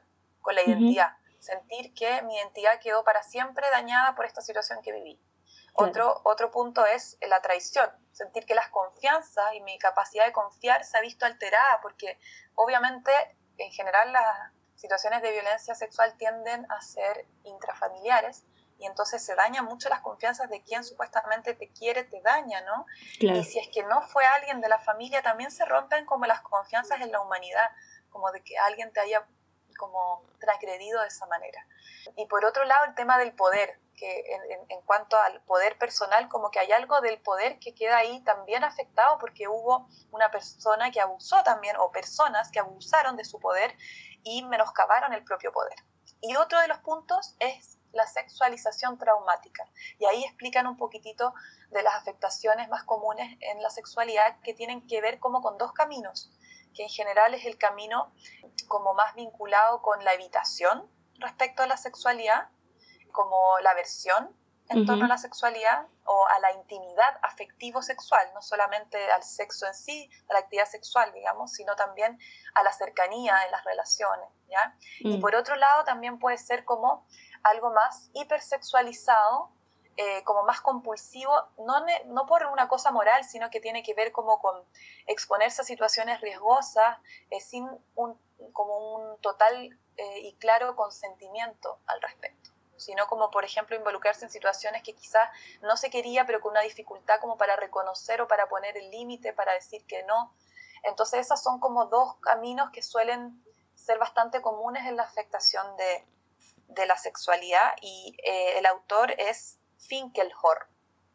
con la identidad. Sentir que mi identidad quedó para siempre dañada por esta situación que viví. Otro, otro punto es la traición, sentir que las confianzas y mi capacidad de confiar se ha visto alterada, porque obviamente en general las situaciones de violencia sexual tienden a ser intrafamiliares y entonces se dañan mucho las confianzas de quien supuestamente te quiere, te daña, ¿no? Y si es que no fue alguien de la familia, también se rompen como las confianzas en la humanidad, como de que alguien te haya como transgredido de esa manera. Y por otro lado, el tema del poder, que en, cuanto al poder personal, como que hay algo del poder que queda ahí también afectado porque hubo una persona que abusó también, o personas que abusaron de su poder y menoscabaron el propio poder. Y otro de los puntos es la sexualización traumática. Y ahí explican un poquitito de las afectaciones más comunes en la sexualidad que tienen que ver como con dos caminos que en general es el camino como más vinculado con la evitación respecto a la sexualidad, como la aversión en torno a la sexualidad o a la intimidad afectivo-sexual, no solamente al sexo en sí, a la actividad sexual, digamos, sino también a la cercanía en las relaciones, ¿ya? Y mm. por otro lado también puede ser como algo más hipersexualizado eh, como más compulsivo, no, no por una cosa moral, sino que tiene que ver como con exponerse a situaciones riesgosas eh, sin un, como un total eh, y claro consentimiento al respecto sino como por ejemplo involucrarse en situaciones que quizás no se quería, pero con una dificultad como para reconocer o para poner el límite, para decir que no. Entonces esas son como dos caminos que suelen ser bastante comunes en la afectación de, de la sexualidad y el autor es Finkelhor.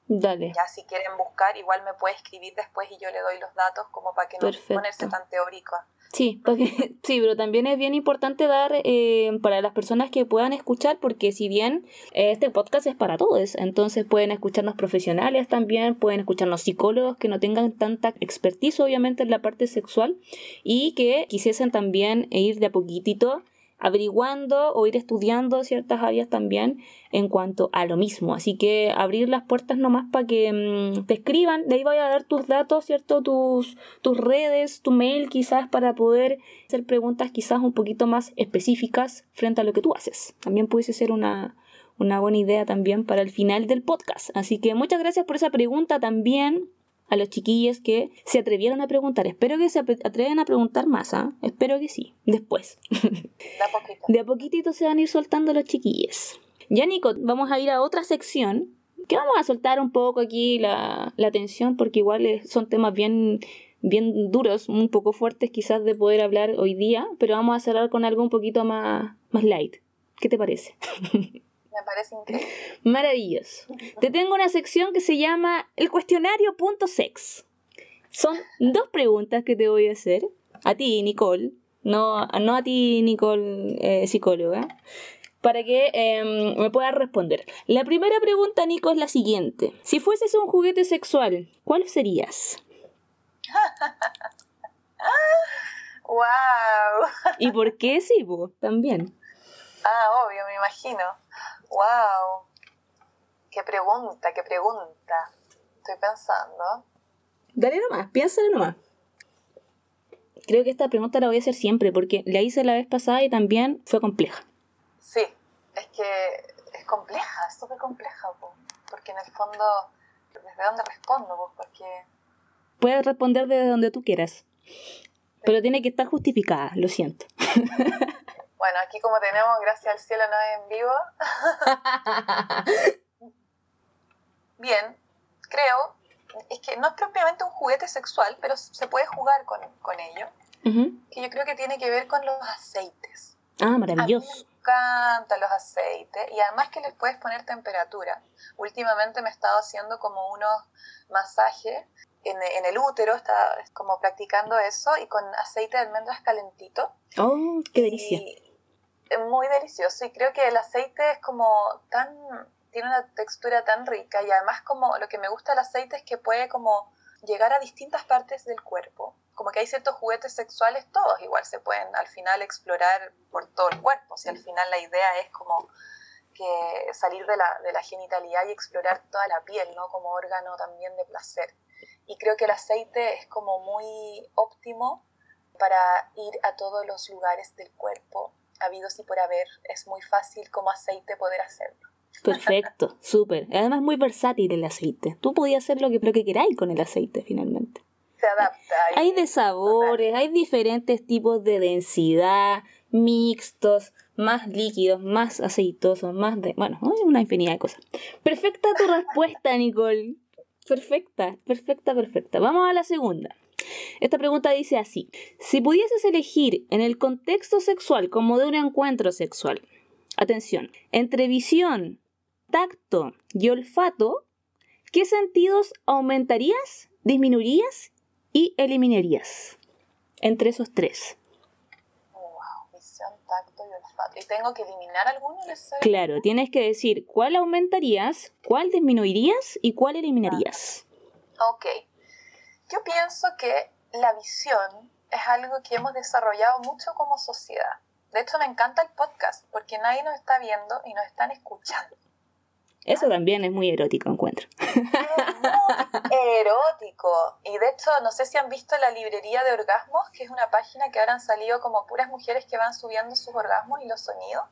Dale. Ya si quieren buscar, igual me puede escribir después y yo le doy los datos como para que no ponerse tan teórico. Sí, (laughs) porque, sí, pero también es bien importante dar eh, para las personas que puedan escuchar, porque si bien este podcast es para todos, entonces pueden escucharnos profesionales también, pueden escucharnos psicólogos que no tengan tanta expertise obviamente en la parte sexual y que quisiesen también ir de a poquitito averiguando o ir estudiando ciertas áreas también en cuanto a lo mismo. Así que abrir las puertas nomás para que mm, te escriban, de ahí voy a dar tus datos, ¿cierto? Tus, tus redes, tu mail quizás para poder hacer preguntas quizás un poquito más específicas frente a lo que tú haces. También pudiese ser una, una buena idea también para el final del podcast. Así que muchas gracias por esa pregunta también a los chiquillos que se atrevieron a preguntar. Espero que se atreven a preguntar más, ¿ah? Espero que sí, después. De a poquito. De a poquitito se van a ir soltando los chiquillos. Ya, Nico, vamos a ir a otra sección. Que vamos a soltar un poco aquí la, la tensión, porque igual son temas bien, bien duros, un poco fuertes quizás de poder hablar hoy día, pero vamos a cerrar con algo un poquito más, más light. ¿Qué te parece? (laughs) Me parece increíble. Maravilloso. Te tengo una sección que se llama el cuestionario.sex. Son dos preguntas que te voy a hacer. A ti, Nicole. No, no a ti, Nicole, eh, psicóloga. Para que em, me puedas responder. La primera pregunta, Nico, es la siguiente. Si fueses un juguete sexual, ¿cuál serías? (laughs) ¡Wow! ¿Y por qué sí, vos? También. Ah, obvio, me imagino. ¡Wow! ¡Qué pregunta, qué pregunta! Estoy pensando. Dale nomás, piénsale nomás. Creo que esta pregunta la voy a hacer siempre porque la hice la vez pasada y también fue compleja. Sí, es que es compleja, es súper compleja, porque en el fondo, ¿desde dónde respondo? Porque... Puedes responder desde donde tú quieras, pero tiene que estar justificada, lo siento. (laughs) Bueno, aquí como tenemos, gracias al cielo, no es en vivo. (laughs) Bien, creo, es que no es propiamente un juguete sexual, pero se puede jugar con, con ello, que yo creo que tiene que ver con los aceites. Ah, maravilloso encantan los aceites y además que les puedes poner temperatura. Últimamente me he estado haciendo como unos masajes en, en, el útero, está como practicando eso y con aceite de almendras calentito. ¡Oh, qué delicia! Muy delicioso y creo que el aceite es como tan, tiene una textura tan rica y además como lo que me gusta del aceite es que puede como llegar a distintas partes del cuerpo como que hay ciertos juguetes sexuales, todos igual se pueden al final explorar por todo el cuerpo, si al final la idea es como que salir de la, de la genitalidad y explorar toda la piel, ¿no? Como órgano también de placer. Y creo que el aceite es como muy óptimo para ir a todos los lugares del cuerpo, habidos y por haber. Es muy fácil como aceite poder hacerlo. Perfecto, (laughs) súper. Además muy versátil el aceite. Tú podías hacer lo que, lo que queráis con el aceite finalmente adapta. hay de sabores, hay diferentes tipos de densidad, mixtos, más líquidos, más aceitosos, más de... Bueno, hay una infinidad de cosas. Perfecta tu (laughs) respuesta, Nicole. Perfecta, perfecta, perfecta. Vamos a la segunda. Esta pregunta dice así, si pudieses elegir en el contexto sexual como de un encuentro sexual, atención, entre visión, tacto y olfato, ¿qué sentidos aumentarías, disminuirías y eliminarías entre esos tres. Wow, visión, tacto y olfato. ¿Y tengo que eliminar alguno? Claro, tienes que decir cuál aumentarías, cuál disminuirías y cuál eliminarías. Ok. Yo pienso que la visión es algo que hemos desarrollado mucho como sociedad. De hecho, me encanta el podcast porque nadie nos está viendo y nos están escuchando. Eso también es muy erótico, encuentro. Es muy erótico. Y de hecho, no sé si han visto la librería de orgasmos, que es una página que ahora han salido como puras mujeres que van subiendo sus orgasmos y los sonidos.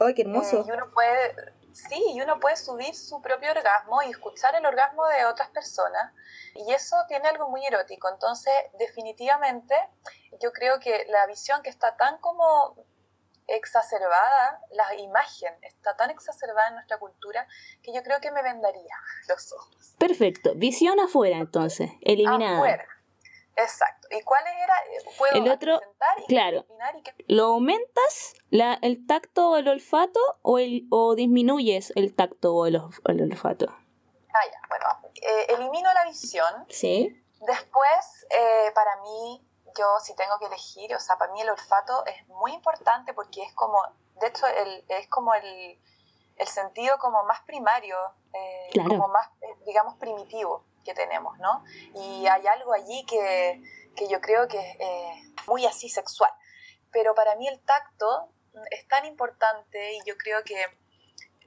¡Ay, qué hermoso! Eh, y uno puede, sí, y uno puede subir su propio orgasmo y escuchar el orgasmo de otras personas. Y eso tiene algo muy erótico. Entonces, definitivamente, yo creo que la visión que está tan como exacerbada, la imagen está tan exacerbada en nuestra cultura que yo creo que me vendaría los ojos. Perfecto. Visión afuera entonces, eliminada. Afuera. Exacto. ¿Y cuál era? Puedo el otro, y claro, ¿lo aumentas la, el tacto o el olfato o, el, o disminuyes el tacto o el, olfato? Ah, ya, bueno, eh, elimino la visión. Sí. Después, eh, para mí, yo si tengo que elegir, o sea, para mí el olfato es muy importante porque es como, de hecho, el, es como el, el sentido como más primario, eh, como más, eh, digamos, primitivo que tenemos, ¿no? Y hay algo allí que, que yo creo que es eh, muy así sexual. Pero para mí el tacto es tan importante y yo creo que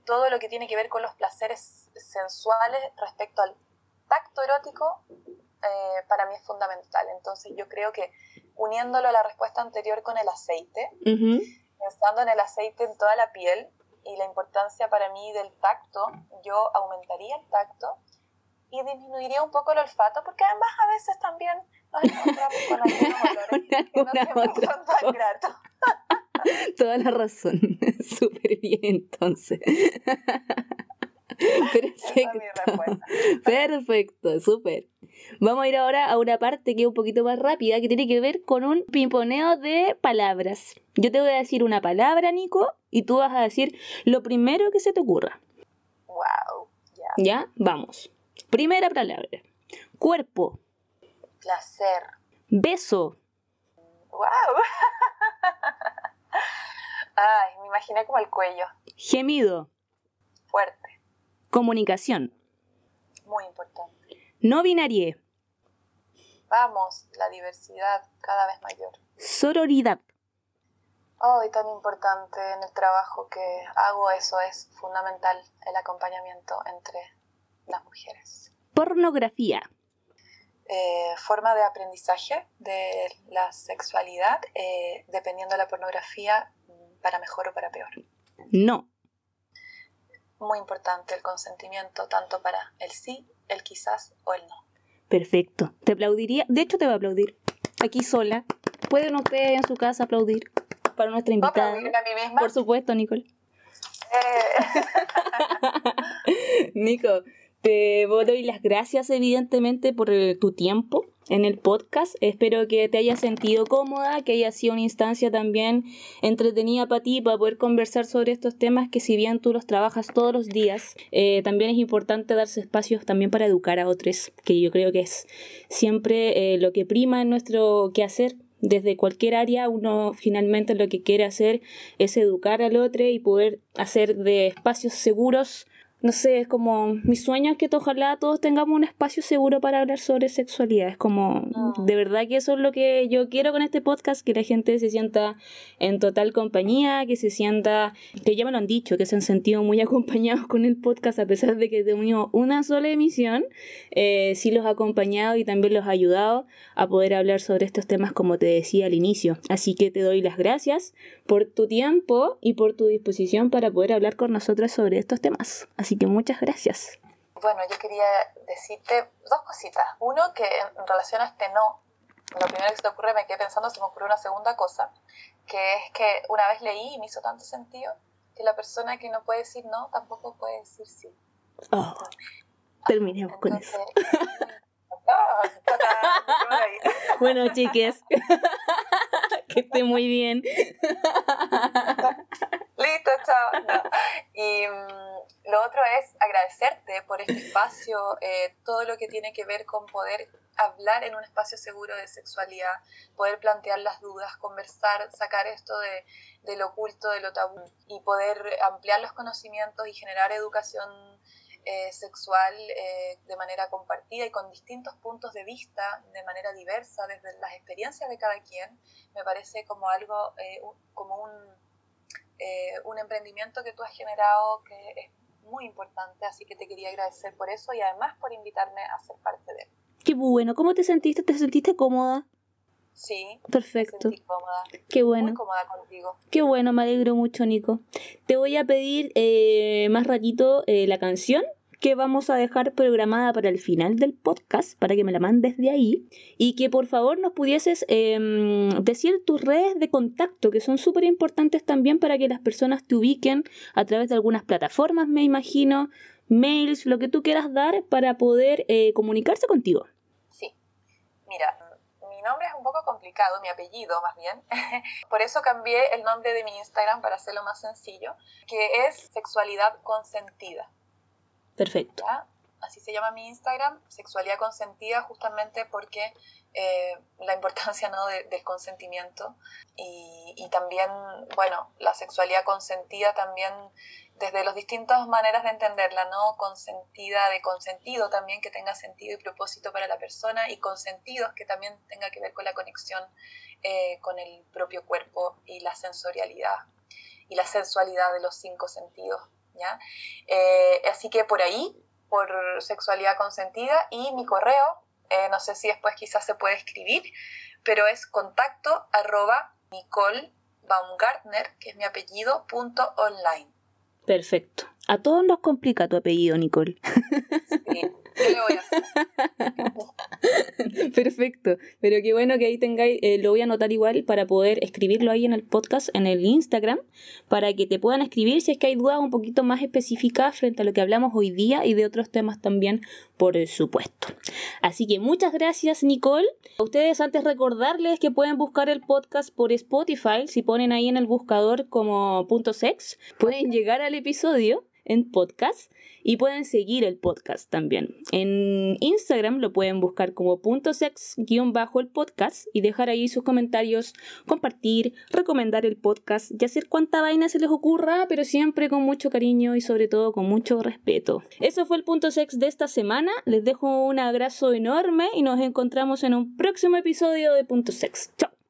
todo lo que tiene que ver con los placeres sensuales respecto al tacto erótico eh, para mí es fundamental. Entonces yo creo que uniéndolo a la respuesta anterior con el aceite, pensando en el aceite en toda la piel y la importancia para mí del tacto, yo aumentaría el tacto y disminuiría un poco el olfato, porque además a veces también nos encontramos con algunos (laughs) olores que no siempre son tan gratos. (laughs) Toda la razón, (laughs) súper bien entonces. Perfecto. Perfecto, súper. Vamos a ir ahora a una parte que es un poquito más rápida, que tiene que ver con un pimponeo de palabras. Yo te voy a decir una palabra, Nico, y tú vas a decir lo primero que se te ocurra. Wow. Ya, vamos. Primera palabra. Cuerpo. Placer. Beso. Wow. (laughs) Ay, me imaginé como el cuello. Gemido. Fuerte. Comunicación. Muy importante. No binarie. Vamos, la diversidad cada vez mayor. Sororidad. Oh, y tan importante en el trabajo que hago, eso es fundamental, el acompañamiento entre las mujeres. Pornografía. Eh, forma de aprendizaje de la sexualidad, eh, dependiendo de la pornografía, para mejor o para peor. No. Muy importante el consentimiento, tanto para el sí, el quizás o el no. Perfecto. Te aplaudiría. De hecho, te voy a aplaudir. Aquí sola. ¿Pueden ustedes en su casa aplaudir para nuestra invitada? ¿Puedo aplaudir a mí misma? Por supuesto, Nicole. Eh. (laughs) Nico, te doy las gracias evidentemente por eh, tu tiempo en el podcast. Espero que te hayas sentido cómoda, que haya sido una instancia también entretenida para ti, para poder conversar sobre estos temas que si bien tú los trabajas todos los días, eh, también es importante darse espacios también para educar a otros, que yo creo que es siempre eh, lo que prima en nuestro quehacer desde cualquier área uno finalmente lo que quiere hacer es educar al otro y poder hacer de espacios seguros no sé, es como mi sueño es que ojalá todos tengamos un espacio seguro para hablar sobre sexualidad. Es como, Mm. de verdad que eso es lo que yo quiero con este podcast, que la gente se sienta en total compañía, que se sienta, que ya me lo han dicho, que se han sentido muy (laughs) acompañados con el podcast, a pesar de que tenido una sola emisión, eh, sí los ha acompañado y también los ha ayudado a poder hablar sobre estos temas como te decía al inicio. Así que te doy las gracias por tu tiempo y por tu disposición para poder hablar con nosotros sobre estos temas. Así que muchas gracias. Bueno, yo quería decirte dos cositas. Uno, que en relación a este no, lo primero que se te ocurre, me quedé pensando, se me ocurrió una segunda cosa, que es que una vez leí y me hizo tanto sentido que la persona que no puede decir no tampoco puede decir sí. Oh, terminemos con eso. (laughs) Ah. Bueno, chiques, (laughs) que esté muy bien. (laughs) Listo, chao. Y mm, lo otro es agradecerte por este espacio, eh, todo lo que tiene que ver con poder hablar en un espacio seguro de sexualidad, poder plantear las dudas, conversar, sacar esto de, de lo oculto, de lo tabú y poder ampliar los conocimientos y generar educación eh, sexual eh, de manera compartida y con distintos puntos de vista, de manera diversa, desde las experiencias de cada quien, me parece como algo, eh, como un, un emprendimiento que tú has generado que es muy importante, así que te quería agradecer por eso y además por invitarme a ser parte de él. Qué bueno, ¿cómo te sentiste? ¿Te sentiste cómoda? Sí, me Perfecto, sentí cómoda, qué muy bueno. cómoda contigo. Qué bueno, me alegro mucho, Nico. Te voy a pedir eh, más ratito eh, la canción que vamos a dejar programada para el final del podcast, para que me la mandes de ahí, y que por favor nos pudieses em, decir tus redes de contacto, que son súper importantes también para que las personas te ubiquen a través de algunas plataformas, me imagino, mails, lo que tú quieras dar para poder eh, comunicarse contigo. Sí, mira, mi nombre es un poco complicado, mi apellido más bien. (laughs) Por eso cambié el nombre de mi Instagram para hacerlo más sencillo, que es Sexualidad Consentida. Perfecto. ¿ya? Así se llama mi Instagram, Sexualidad Consentida, justamente porque eh, la importancia ¿no? de- del consentimiento y, y también, bueno, la sexualidad consentida también desde las distintas maneras de entenderla, ¿no? Consentida de consentido también, que tenga sentido y propósito para la persona, y consentidos que también tenga que ver con la conexión eh, con el propio cuerpo y la sensorialidad y la sensualidad de los cinco sentidos, ¿ya? Eh, así que por ahí, por sexualidad consentida, y mi correo, eh, no sé si después quizás se puede escribir, pero es contacto arroba Nicole Baumgartner, que es mi apellido, punto online. Perfecto. A todos nos complica tu apellido, Nicole. Sí, (laughs) (laughs) Perfecto, pero qué bueno que ahí tengáis, eh, lo voy a anotar igual para poder escribirlo ahí en el podcast, en el Instagram, para que te puedan escribir si es que hay dudas un poquito más específicas frente a lo que hablamos hoy día y de otros temas también, por supuesto. Así que muchas gracias, Nicole. A ustedes antes recordarles que pueden buscar el podcast por Spotify, si ponen ahí en el buscador como punto sex, pueden llegar al episodio en podcast y pueden seguir el podcast también. En Instagram lo pueden buscar como punto sex guion bajo el podcast y dejar ahí sus comentarios, compartir, recomendar el podcast y hacer cuanta vaina se les ocurra, pero siempre con mucho cariño y sobre todo con mucho respeto. Eso fue el punto sex de esta semana. Les dejo un abrazo enorme y nos encontramos en un próximo episodio de punto sex. Chao.